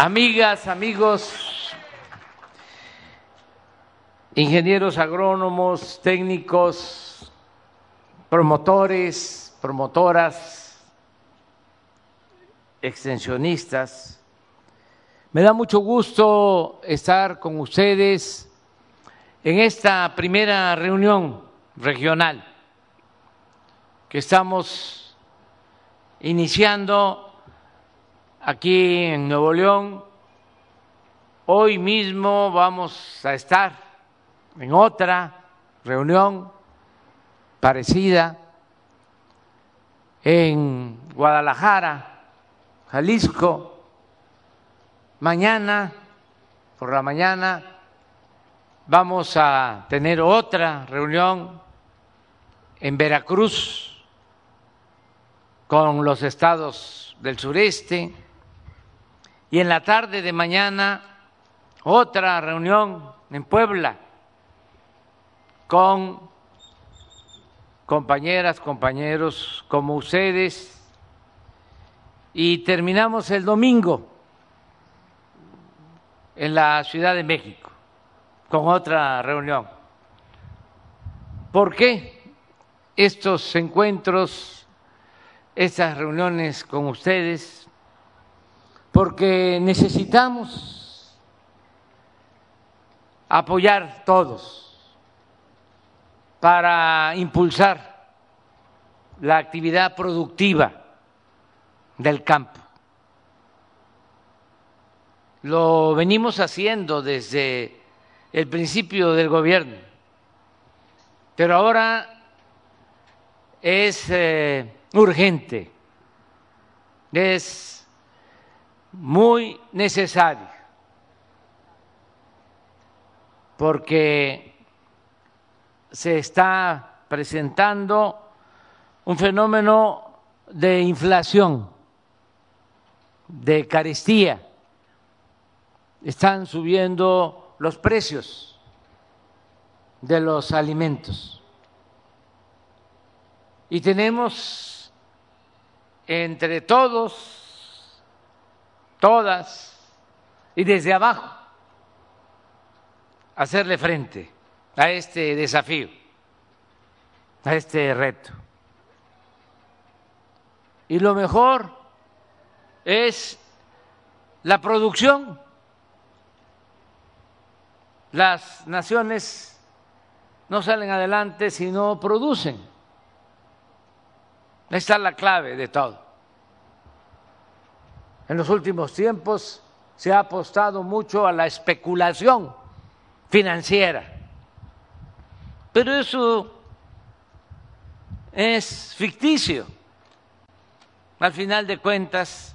Amigas, amigos, ingenieros agrónomos, técnicos, promotores, promotoras, extensionistas, me da mucho gusto estar con ustedes en esta primera reunión regional que estamos iniciando aquí en Nuevo León. Hoy mismo vamos a estar en otra reunión parecida en Guadalajara, Jalisco. Mañana, por la mañana, vamos a tener otra reunión en Veracruz con los estados del sureste y en la tarde de mañana otra reunión en Puebla con compañeras, compañeros como ustedes y terminamos el domingo en la Ciudad de México con otra reunión. ¿Por qué estos encuentros, estas reuniones con ustedes? Porque necesitamos apoyar todos para impulsar la actividad productiva del campo. Lo venimos haciendo desde el principio del gobierno, pero ahora es eh, urgente, es muy necesario, porque se está presentando un fenómeno de inflación, de carestía, están subiendo los precios de los alimentos. Y tenemos entre todos todas y desde abajo hacerle frente a este desafío, a este reto. Y lo mejor es la producción. Las naciones no salen adelante si no producen. Esta es la clave de todo. En los últimos tiempos se ha apostado mucho a la especulación financiera, pero eso es ficticio. Al final de cuentas,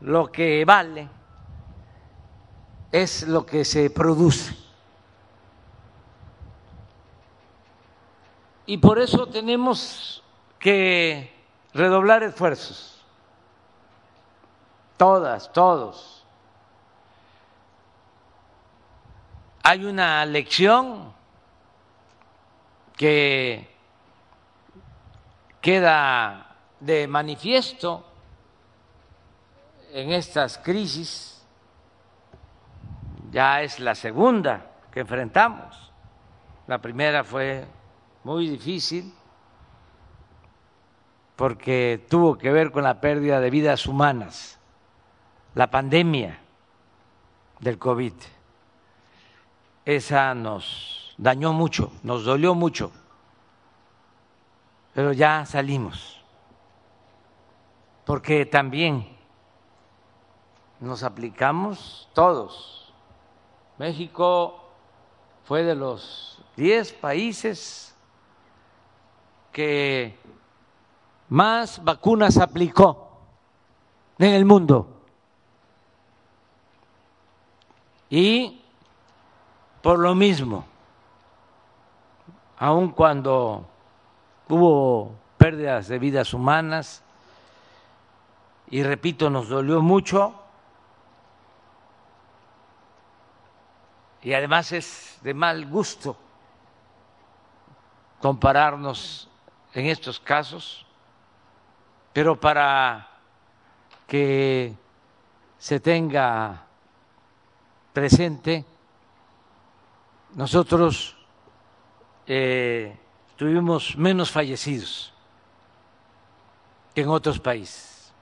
lo que vale es lo que se produce. Y por eso tenemos que redoblar esfuerzos todas, todos. Hay una lección que queda de manifiesto en estas crisis, ya es la segunda que enfrentamos. La primera fue muy difícil porque tuvo que ver con la pérdida de vidas humanas la pandemia del COVID. Esa nos dañó mucho, nos dolió mucho, pero ya salimos, porque también nos aplicamos todos. México fue de los 10 países que más vacunas aplicó en el mundo. Y por lo mismo, aun cuando hubo pérdidas de vidas humanas, y repito, nos dolió mucho, y además es de mal gusto compararnos en estos casos, pero para que se tenga presente, nosotros eh, tuvimos menos fallecidos que en otros países.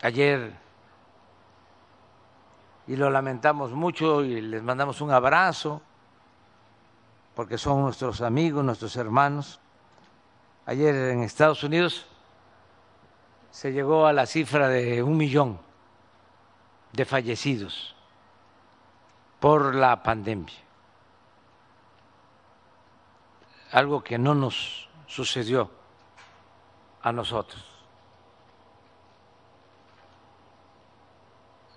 Ayer, y lo lamentamos mucho y les mandamos un abrazo, porque son nuestros amigos, nuestros hermanos. Ayer en Estados Unidos se llegó a la cifra de un millón de fallecidos por la pandemia, algo que no nos sucedió a nosotros,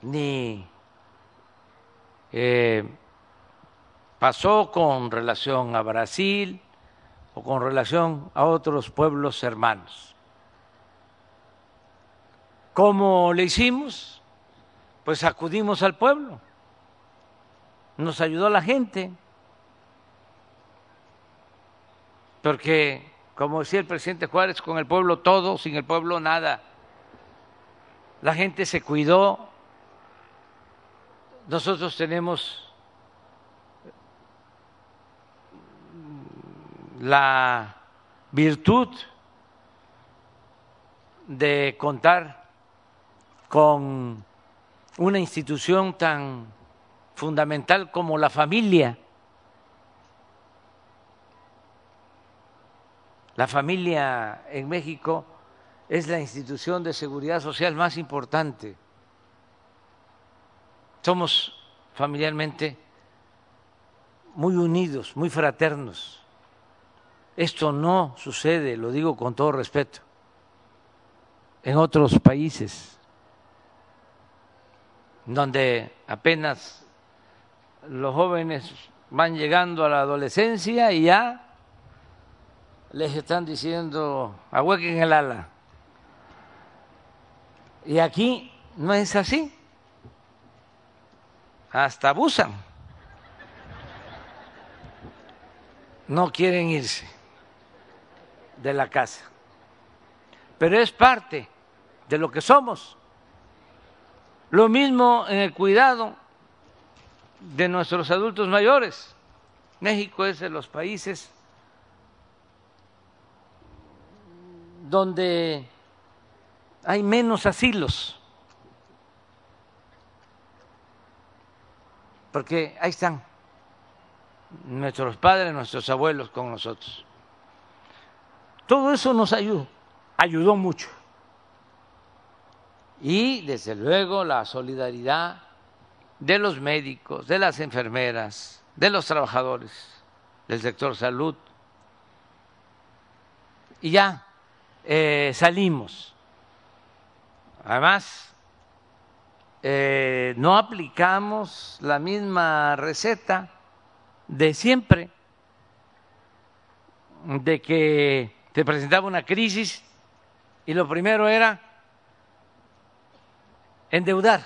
ni eh, pasó con relación a Brasil o con relación a otros pueblos hermanos. ¿Cómo le hicimos? Pues acudimos al pueblo, nos ayudó la gente, porque, como decía el presidente Juárez, con el pueblo todo, sin el pueblo nada. La gente se cuidó, nosotros tenemos la virtud de contar con una institución tan fundamental como la familia. La familia en México es la institución de seguridad social más importante. Somos familiarmente muy unidos, muy fraternos. Esto no sucede, lo digo con todo respeto, en otros países donde apenas los jóvenes van llegando a la adolescencia y ya les están diciendo ahuequen el ala. Y aquí no es así. Hasta abusan. No quieren irse de la casa. Pero es parte de lo que somos. Lo mismo en el cuidado de nuestros adultos mayores. México es de los países donde hay menos asilos, porque ahí están nuestros padres, nuestros abuelos con nosotros. Todo eso nos ayudó, ayudó mucho y desde luego la solidaridad de los médicos, de las enfermeras, de los trabajadores del sector salud. Y ya eh, salimos. Además, eh, no aplicamos la misma receta de siempre, de que se presentaba una crisis y lo primero era endeudar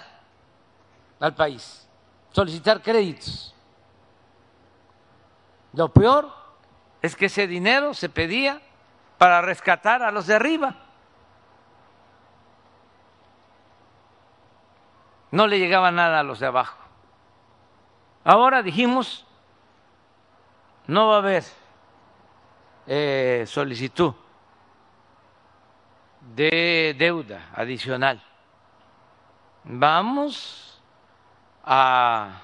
al país, solicitar créditos. Lo peor es que ese dinero se pedía para rescatar a los de arriba. No le llegaba nada a los de abajo. Ahora dijimos, no va a haber eh, solicitud de deuda adicional vamos a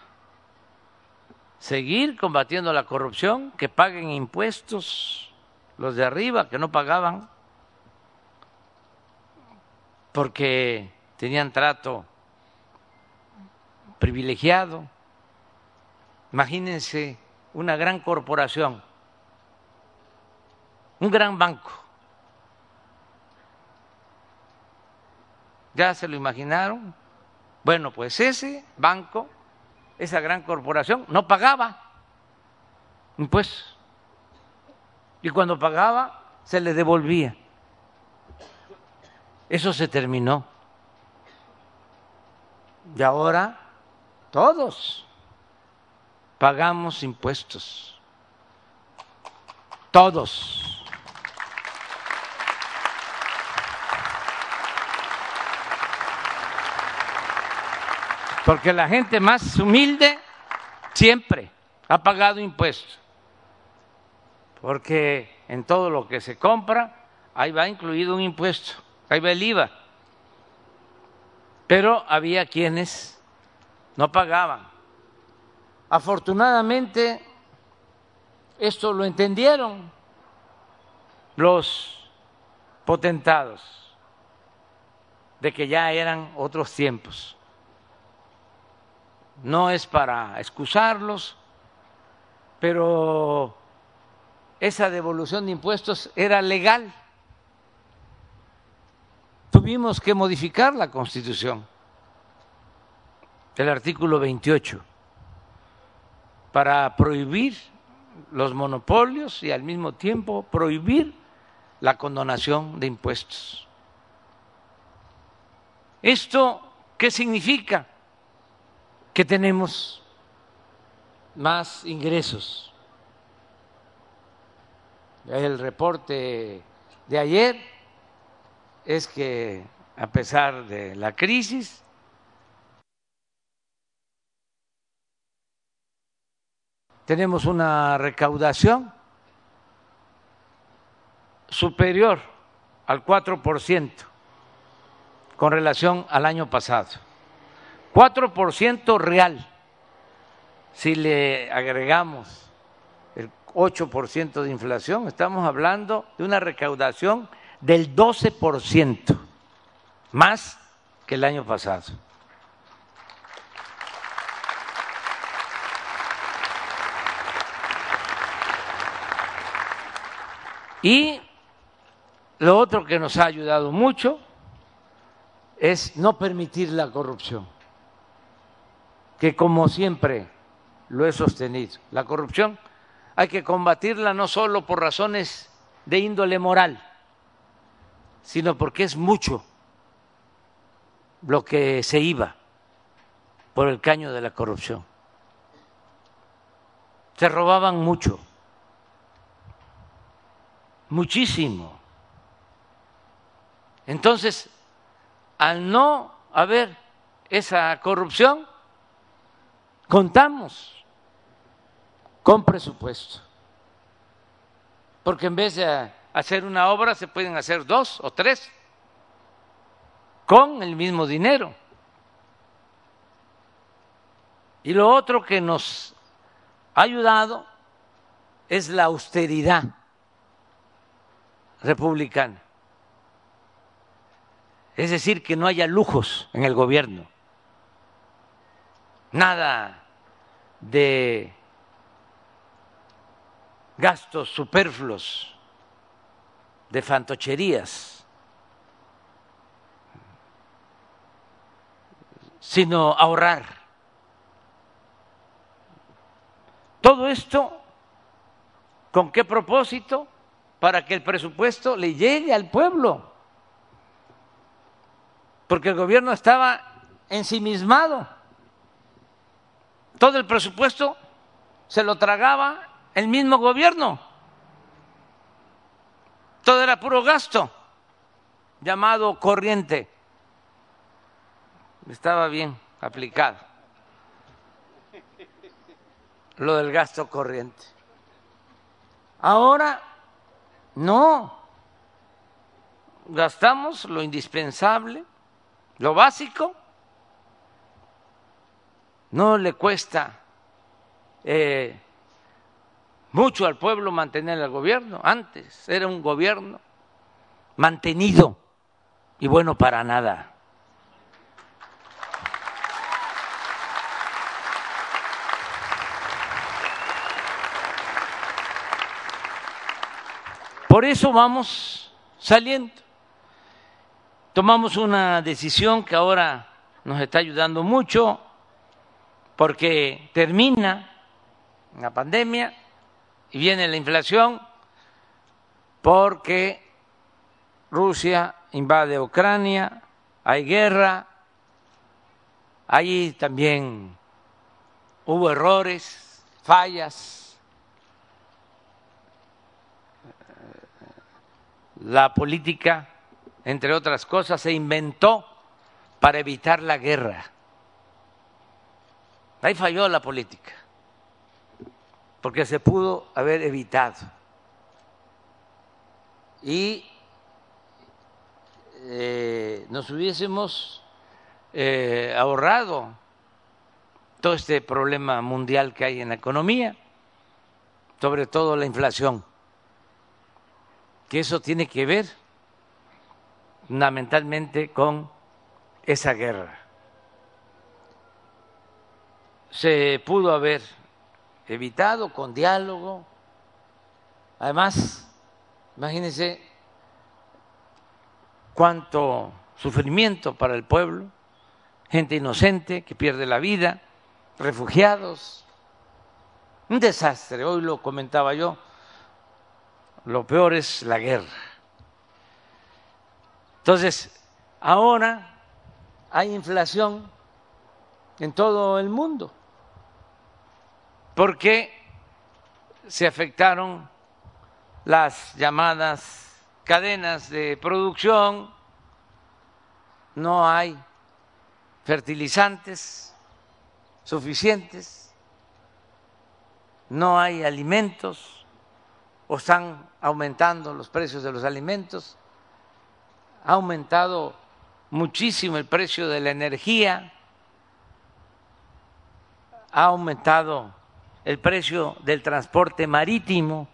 seguir combatiendo la corrupción, que paguen impuestos los de arriba que no pagaban porque tenían trato privilegiado. Imagínense una gran corporación, un gran banco. ¿Ya se lo imaginaron? Bueno, pues ese banco, esa gran corporación, no pagaba impuestos. Y cuando pagaba, se le devolvía. Eso se terminó. Y ahora todos pagamos impuestos. Todos. Porque la gente más humilde siempre ha pagado impuestos. Porque en todo lo que se compra, ahí va incluido un impuesto, ahí va el IVA. Pero había quienes no pagaban. Afortunadamente, esto lo entendieron los potentados, de que ya eran otros tiempos. No es para excusarlos, pero esa devolución de impuestos era legal. Tuvimos que modificar la Constitución, el artículo 28, para prohibir los monopolios y al mismo tiempo prohibir la condonación de impuestos. ¿Esto qué significa? Que tenemos más ingresos. El reporte de ayer es que a pesar de la crisis, tenemos una recaudación superior al 4% con relación al año pasado. 4% real. Si le agregamos el 8% de inflación, estamos hablando de una recaudación del 12%, más que el año pasado. Y lo otro que nos ha ayudado mucho es no permitir la corrupción, que como siempre lo he sostenido, la corrupción hay que combatirla no solo por razones de índole moral, sino porque es mucho lo que se iba por el caño de la corrupción. Se robaban mucho, muchísimo. Entonces, al no haber esa corrupción, contamos con presupuesto. Porque en vez de hacer una obra se pueden hacer dos o tres con el mismo dinero. Y lo otro que nos ha ayudado es la austeridad republicana. Es decir, que no haya lujos en el gobierno, nada de gastos superfluos, de fantocherías, sino ahorrar. Todo esto, ¿con qué propósito? Para que el presupuesto le llegue al pueblo porque el gobierno estaba ensimismado. Todo el presupuesto se lo tragaba el mismo gobierno. Todo era puro gasto, llamado corriente. Estaba bien aplicado lo del gasto corriente. Ahora no, gastamos lo indispensable lo básico no le cuesta eh, mucho al pueblo mantener el gobierno. Antes era un gobierno mantenido y bueno para nada. Por eso vamos saliendo tomamos una decisión que ahora nos está ayudando mucho porque termina la pandemia y viene la inflación porque Rusia invade Ucrania, hay guerra, ahí también hubo errores, fallas, la política entre otras cosas, se inventó para evitar la guerra. Ahí falló la política, porque se pudo haber evitado. Y eh, nos hubiésemos eh, ahorrado todo este problema mundial que hay en la economía, sobre todo la inflación, que eso tiene que ver fundamentalmente con esa guerra. Se pudo haber evitado con diálogo. Además, imagínense cuánto sufrimiento para el pueblo, gente inocente que pierde la vida, refugiados, un desastre, hoy lo comentaba yo, lo peor es la guerra. Entonces, ahora hay inflación en todo el mundo porque se afectaron las llamadas cadenas de producción, no hay fertilizantes suficientes, no hay alimentos o están aumentando los precios de los alimentos, ha aumentado muchísimo el precio de la energía, ha aumentado el precio del transporte marítimo.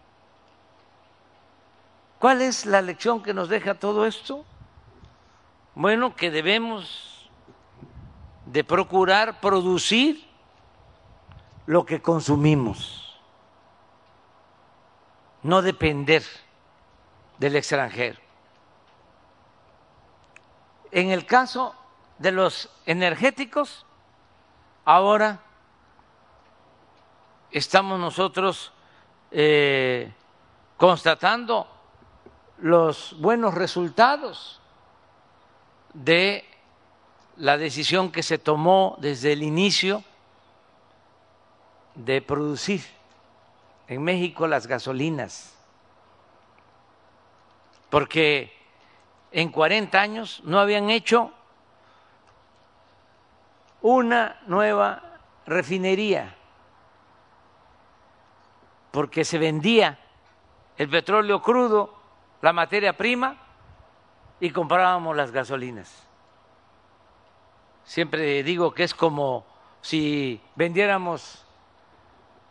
¿Cuál es la lección que nos deja todo esto? Bueno, que debemos de procurar producir lo que consumimos, no depender del extranjero. En el caso de los energéticos, ahora estamos nosotros eh, constatando los buenos resultados de la decisión que se tomó desde el inicio de producir en México las gasolinas, porque en 40 años no habían hecho una nueva refinería, porque se vendía el petróleo crudo, la materia prima, y comprábamos las gasolinas. Siempre digo que es como si vendiéramos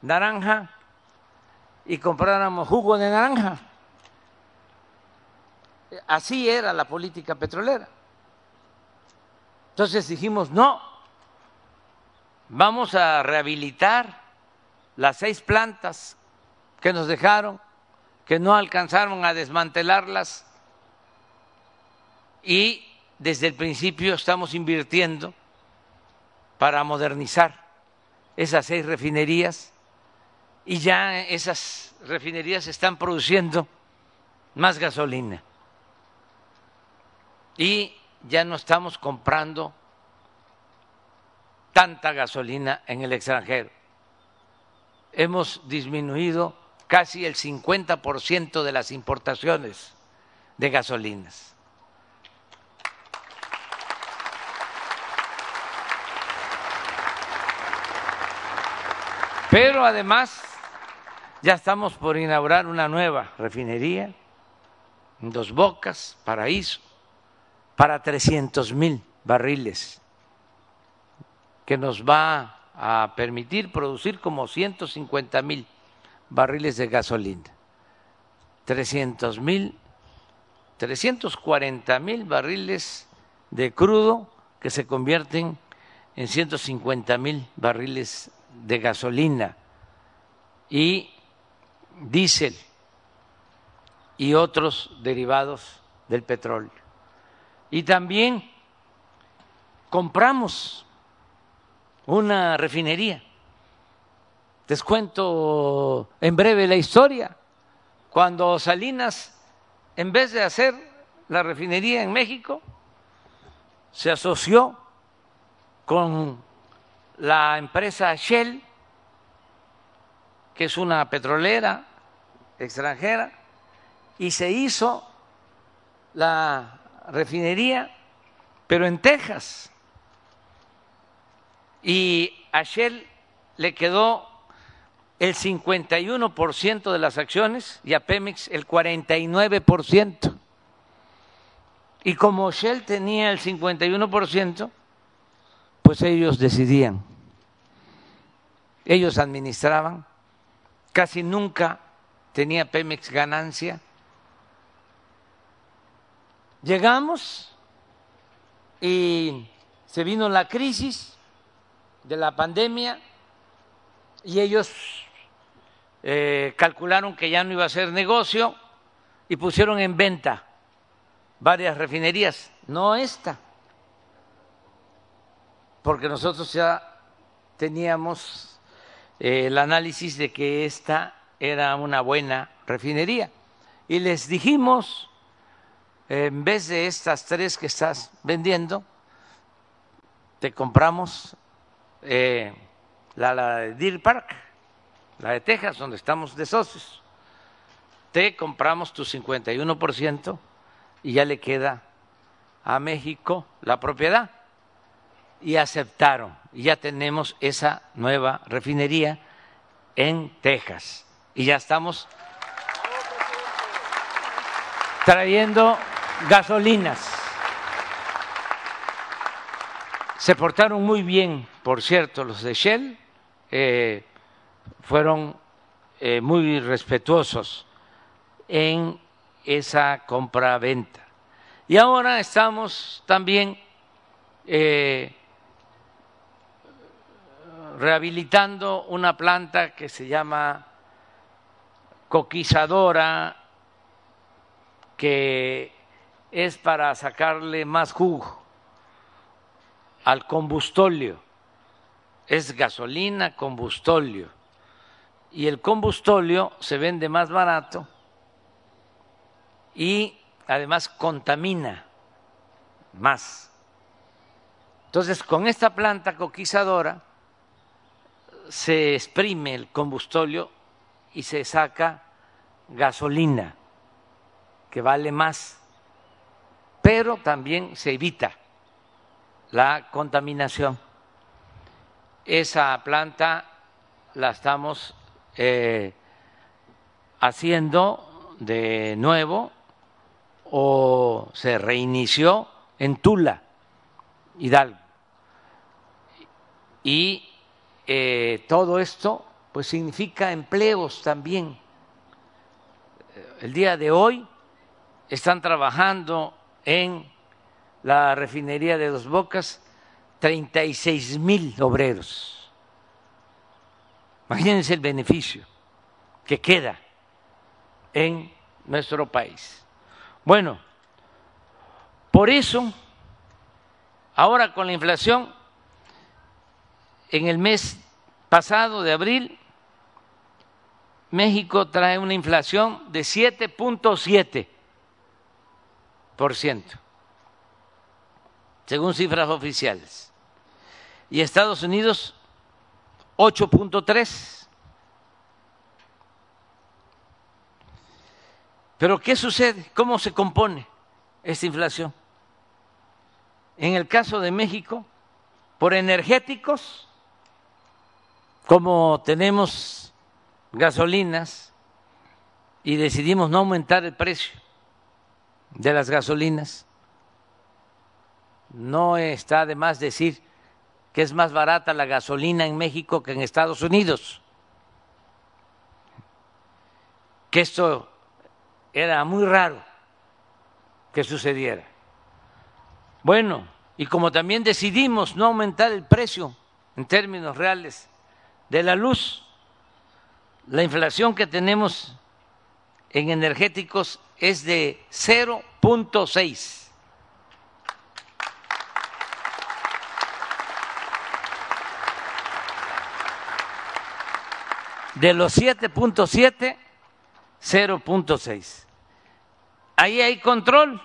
naranja y compráramos jugo de naranja. Así era la política petrolera. Entonces dijimos, no, vamos a rehabilitar las seis plantas que nos dejaron, que no alcanzaron a desmantelarlas. Y desde el principio estamos invirtiendo para modernizar esas seis refinerías. Y ya esas refinerías están produciendo más gasolina. Y ya no estamos comprando tanta gasolina en el extranjero. Hemos disminuido casi el 50% de las importaciones de gasolinas. Pero además ya estamos por inaugurar una nueva refinería en Dos Bocas, Paraíso, para 300 mil barriles, que nos va a permitir producir como 150 mil barriles de gasolina, 300 mil, 340 mil barriles de crudo que se convierten en 150 mil barriles de gasolina y diésel y otros derivados del petróleo. Y también compramos una refinería les cuento en breve la historia. Cuando Salinas, en vez de hacer la refinería en México, se asoció con la empresa Shell, que es una petrolera extranjera, y se hizo la refinería, pero en Texas. y a Shell le quedó el 51% de las acciones y a Pemex el 49%. Y como Shell tenía el 51%, pues ellos decidían, ellos administraban, casi nunca tenía Pemex ganancia. Llegamos y se vino la crisis de la pandemia y ellos eh, calcularon que ya no iba a ser negocio y pusieron en venta varias refinerías, no esta, porque nosotros ya teníamos eh, el análisis de que esta era una buena refinería. Y les dijimos, en vez de estas tres que estás vendiendo, te compramos eh, la, la de Deer Park la de Texas, donde estamos de socios. Te compramos tu 51% y ya le queda a México la propiedad. Y aceptaron. Y ya tenemos esa nueva refinería en Texas. Y ya estamos trayendo gasolinas. Se portaron muy bien, por cierto, los de Shell. Eh, fueron eh, muy respetuosos en esa compra-venta. Y ahora estamos también eh, rehabilitando una planta que se llama coquizadora, que es para sacarle más jugo al combustóleo. Es gasolina, combustóleo y el combustóleo se vende más barato y además contamina más. Entonces, con esta planta coquizadora se exprime el combustóleo y se saca gasolina, que vale más, pero también se evita la contaminación. Esa planta la estamos eh, haciendo de nuevo o se reinició en Tula, Hidalgo. Y eh, todo esto pues significa empleos también. El día de hoy están trabajando en la refinería de Dos Bocas 36 mil obreros Imagínense el beneficio que queda en nuestro país. Bueno, por eso, ahora con la inflación, en el mes pasado de abril, México trae una inflación de 7.7%, según cifras oficiales. Y Estados Unidos 8.3. Pero ¿qué sucede? ¿Cómo se compone esta inflación? En el caso de México, por energéticos, como tenemos gasolinas y decidimos no aumentar el precio de las gasolinas, no está de más decir que es más barata la gasolina en México que en Estados Unidos. Que esto era muy raro que sucediera. Bueno, y como también decidimos no aumentar el precio en términos reales de la luz, la inflación que tenemos en energéticos es de 0.6 De los 7.7, 0.6. Ahí hay control.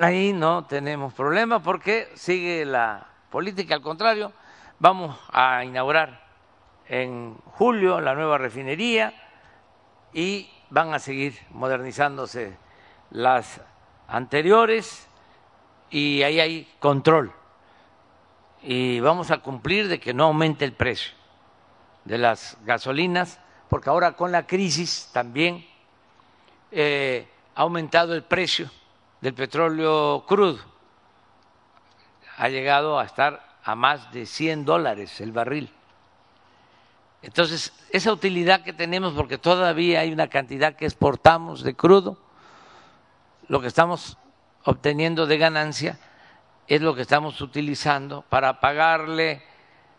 Ahí no tenemos problema porque sigue la política. Al contrario, vamos a inaugurar en julio la nueva refinería y van a seguir modernizándose las anteriores y ahí hay control y vamos a cumplir de que no aumente el precio de las gasolinas, porque ahora con la crisis también eh, ha aumentado el precio del petróleo crudo. Ha llegado a estar a más de 100 dólares el barril. Entonces, esa utilidad que tenemos, porque todavía hay una cantidad que exportamos de crudo, lo que estamos obteniendo de ganancia es lo que estamos utilizando para pagarle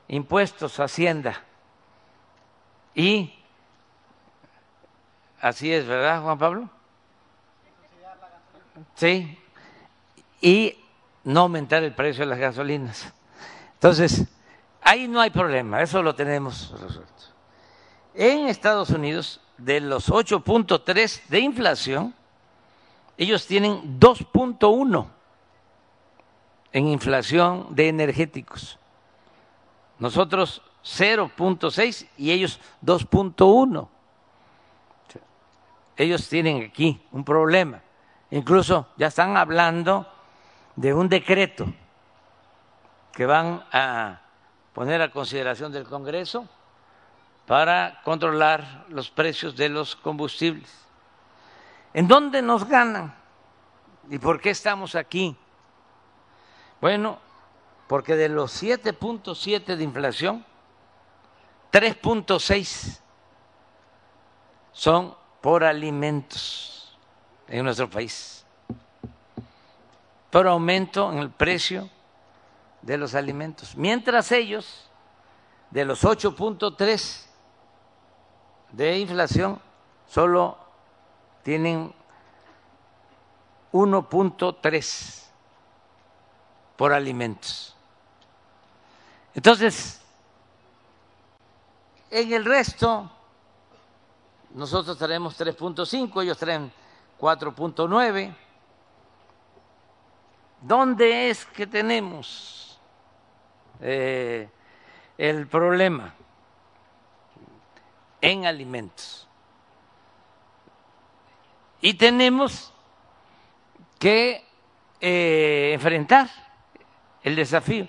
impuestos a Hacienda. Y así es, ¿verdad, Juan Pablo? Sí. Y no aumentar el precio de las gasolinas. Entonces, ahí no hay problema, eso lo tenemos resuelto. En Estados Unidos, de los 8.3 de inflación, ellos tienen 2.1 en inflación de energéticos. Nosotros 0.6 y ellos 2.1. Ellos tienen aquí un problema. Incluso ya están hablando de un decreto que van a poner a consideración del Congreso para controlar los precios de los combustibles. ¿En dónde nos ganan? ¿Y por qué estamos aquí? Bueno, porque de los 7.7 de inflación, 3.6 son por alimentos en nuestro país, por aumento en el precio de los alimentos, mientras ellos, de los 8.3 de inflación, solo tienen 1.3 por alimentos. Entonces, en el resto, nosotros traemos 3.5, ellos traen 4.9. ¿Dónde es que tenemos eh, el problema? En alimentos. Y tenemos que eh, enfrentar el desafío.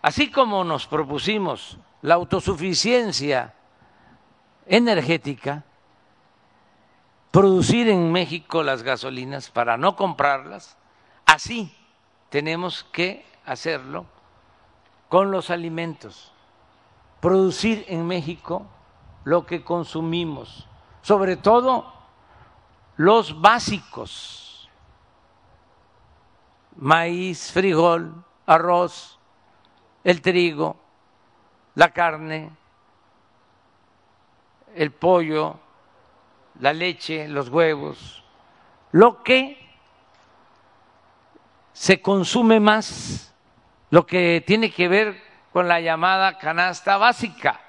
Así como nos propusimos la autosuficiencia energética, producir en México las gasolinas para no comprarlas, así tenemos que hacerlo con los alimentos, producir en México lo que consumimos, sobre todo los básicos, maíz, frijol, arroz, el trigo, la carne, el pollo, la leche, los huevos, lo que se consume más, lo que tiene que ver con la llamada canasta básica.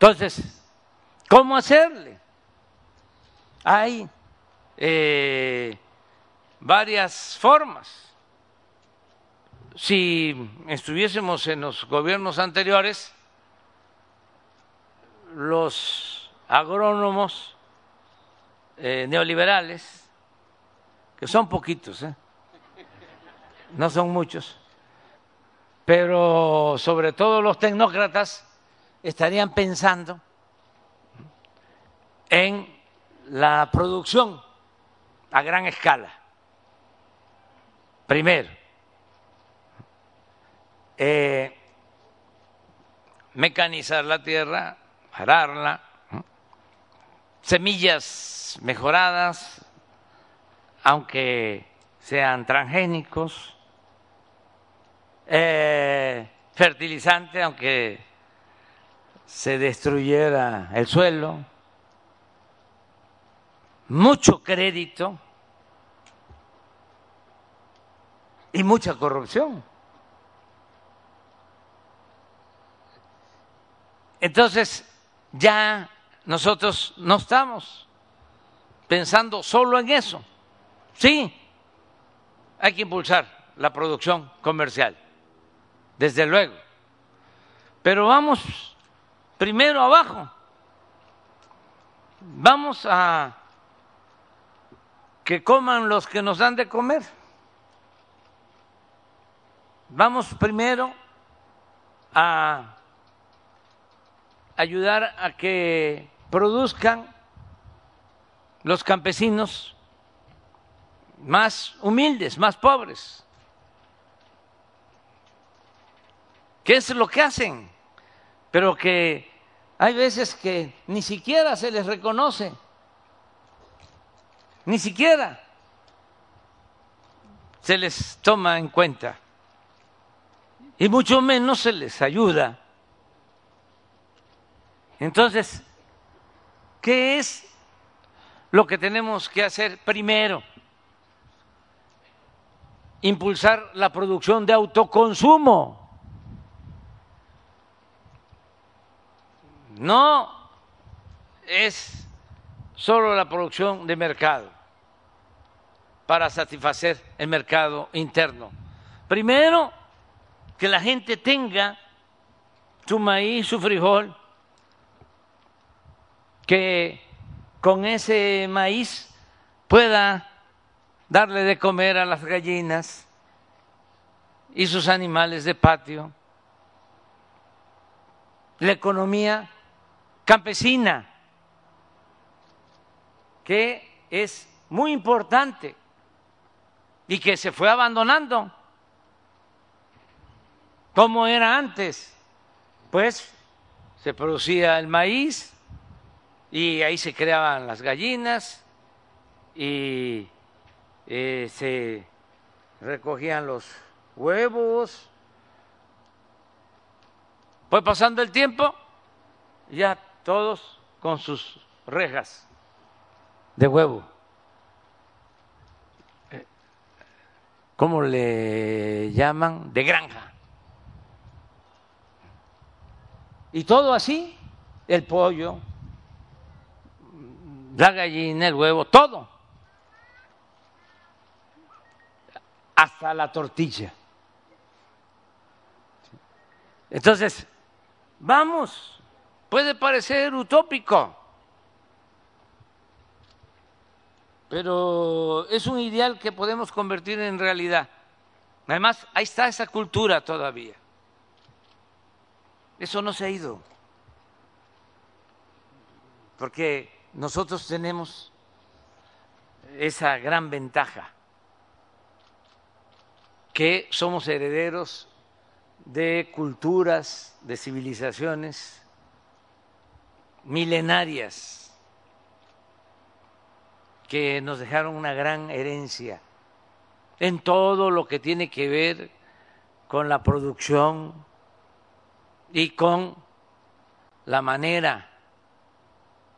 Entonces, ¿cómo hacerle? Hay eh, varias formas. Si estuviésemos en los gobiernos anteriores, los agrónomos eh, neoliberales, que son poquitos, ¿eh? no son muchos, pero sobre todo los tecnócratas estarían pensando en la producción a gran escala. Primero, eh, mecanizar la tierra, ararla, semillas mejoradas, aunque sean transgénicos, eh, fertilizante, aunque se destruyera el suelo mucho crédito y mucha corrupción. Entonces, ya nosotros no estamos pensando solo en eso. Sí, hay que impulsar la producción comercial, desde luego. Pero vamos primero abajo. Vamos a que coman los que nos dan de comer. Vamos primero a ayudar a que produzcan los campesinos más humildes, más pobres. ¿Qué es lo que hacen? Pero que hay veces que ni siquiera se les reconoce, ni siquiera se les toma en cuenta y mucho menos se les ayuda. Entonces, ¿qué es lo que tenemos que hacer primero? Impulsar la producción de autoconsumo. No es solo la producción de mercado para satisfacer el mercado interno. Primero, que la gente tenga su maíz, su frijol, que con ese maíz pueda darle de comer a las gallinas y sus animales de patio. La economía campesina, que es muy importante y que se fue abandonando. ¿Cómo era antes? Pues se producía el maíz y ahí se creaban las gallinas y eh, se recogían los huevos. Fue pasando el tiempo, ya todos con sus rejas de huevo. ¿Cómo le llaman? De granja. Y todo así, el pollo, la gallina, el huevo, todo. Hasta la tortilla. Entonces, vamos, puede parecer utópico, pero es un ideal que podemos convertir en realidad. Además, ahí está esa cultura todavía. Eso no se ha ido. Porque nosotros tenemos esa gran ventaja, que somos herederos de culturas, de civilizaciones milenarias que nos dejaron una gran herencia en todo lo que tiene que ver con la producción y con la manera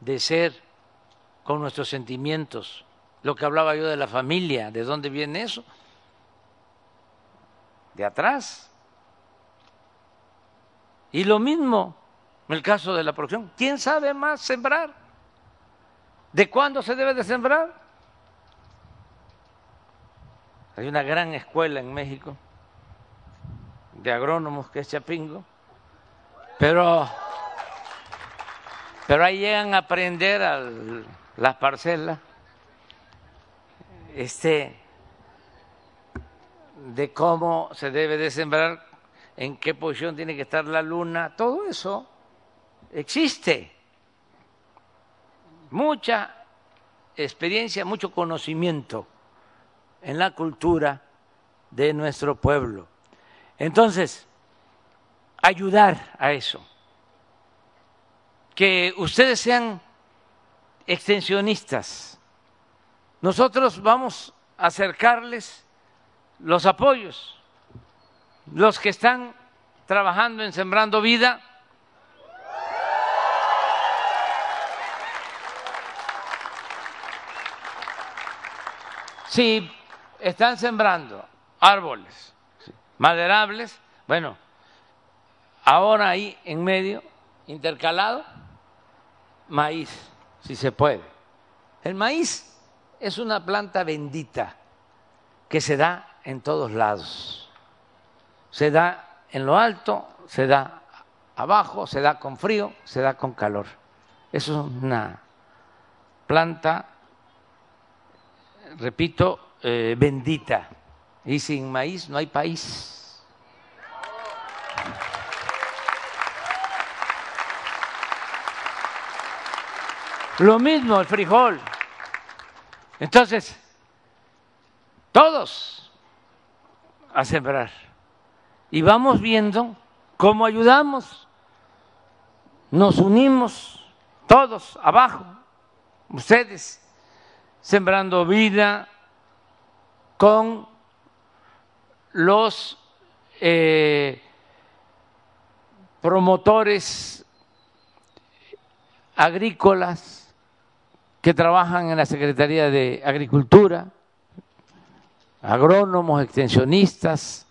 de ser con nuestros sentimientos. Lo que hablaba yo de la familia, ¿de dónde viene eso? De atrás. Y lo mismo en el caso de la producción. ¿Quién sabe más sembrar? ¿De cuándo se debe de sembrar? Hay una gran escuela en México de agrónomos que es Chapingo, pero, pero ahí llegan a aprender al las parcelas, este, de cómo se debe de sembrar, en qué posición tiene que estar la luna, todo eso existe. Mucha experiencia, mucho conocimiento en la cultura de nuestro pueblo. Entonces, ayudar a eso, que ustedes sean extensionistas. Nosotros vamos a acercarles los apoyos, los que están trabajando en Sembrando Vida. Si están sembrando árboles maderables, bueno, ahora ahí en medio, intercalado, maíz si se puede. El maíz es una planta bendita que se da en todos lados. Se da en lo alto, se da abajo, se da con frío, se da con calor. Es una planta, repito, eh, bendita. Y sin maíz no hay país. Lo mismo el frijol. Entonces, todos a sembrar. Y vamos viendo cómo ayudamos. Nos unimos todos abajo, ustedes, sembrando vida con los eh, promotores agrícolas que trabajan en la Secretaría de Agricultura, agrónomos, extensionistas,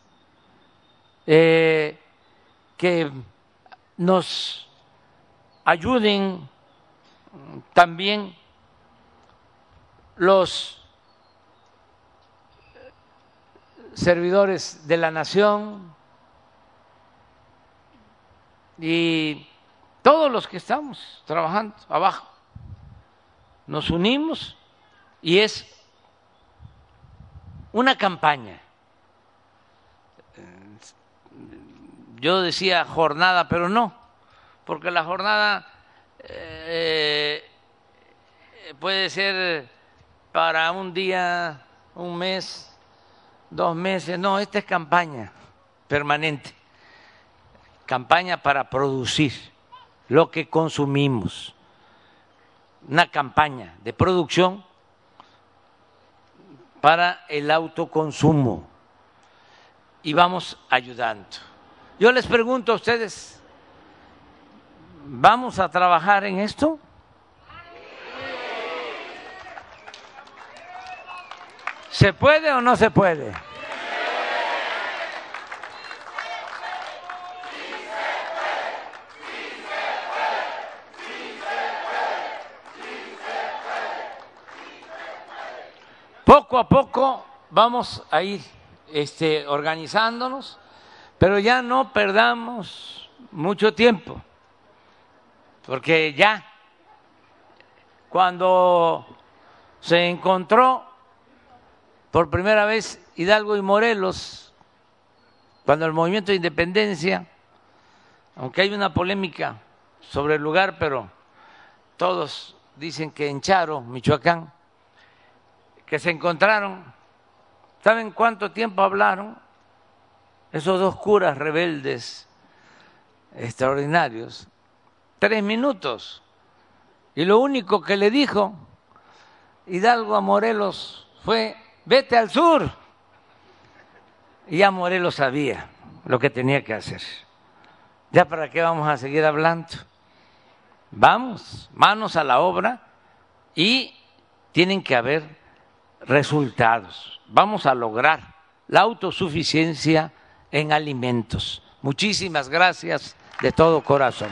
eh, que nos ayuden también los servidores de la nación y todos los que estamos trabajando abajo. Nos unimos y es una campaña. Yo decía jornada, pero no, porque la jornada eh, puede ser para un día, un mes, dos meses, no, esta es campaña permanente, campaña para producir lo que consumimos, una campaña de producción para el autoconsumo y vamos ayudando. Yo les pregunto a ustedes, ¿vamos a trabajar en esto? ¿Se puede o no se puede? Poco a poco vamos a ir este, organizándonos, pero ya no perdamos mucho tiempo, porque ya cuando se encontró por primera vez Hidalgo y Morelos, cuando el movimiento de independencia, aunque hay una polémica sobre el lugar, pero todos dicen que en Charo, Michoacán, que se encontraron, ¿saben cuánto tiempo hablaron? Esos dos curas rebeldes extraordinarios, tres minutos. Y lo único que le dijo Hidalgo a Morelos fue, vete al sur. Y ya Morelos sabía lo que tenía que hacer. ¿Ya para qué vamos a seguir hablando? Vamos, manos a la obra y tienen que haber resultados. Vamos a lograr la autosuficiencia en alimentos. Muchísimas gracias de todo corazón.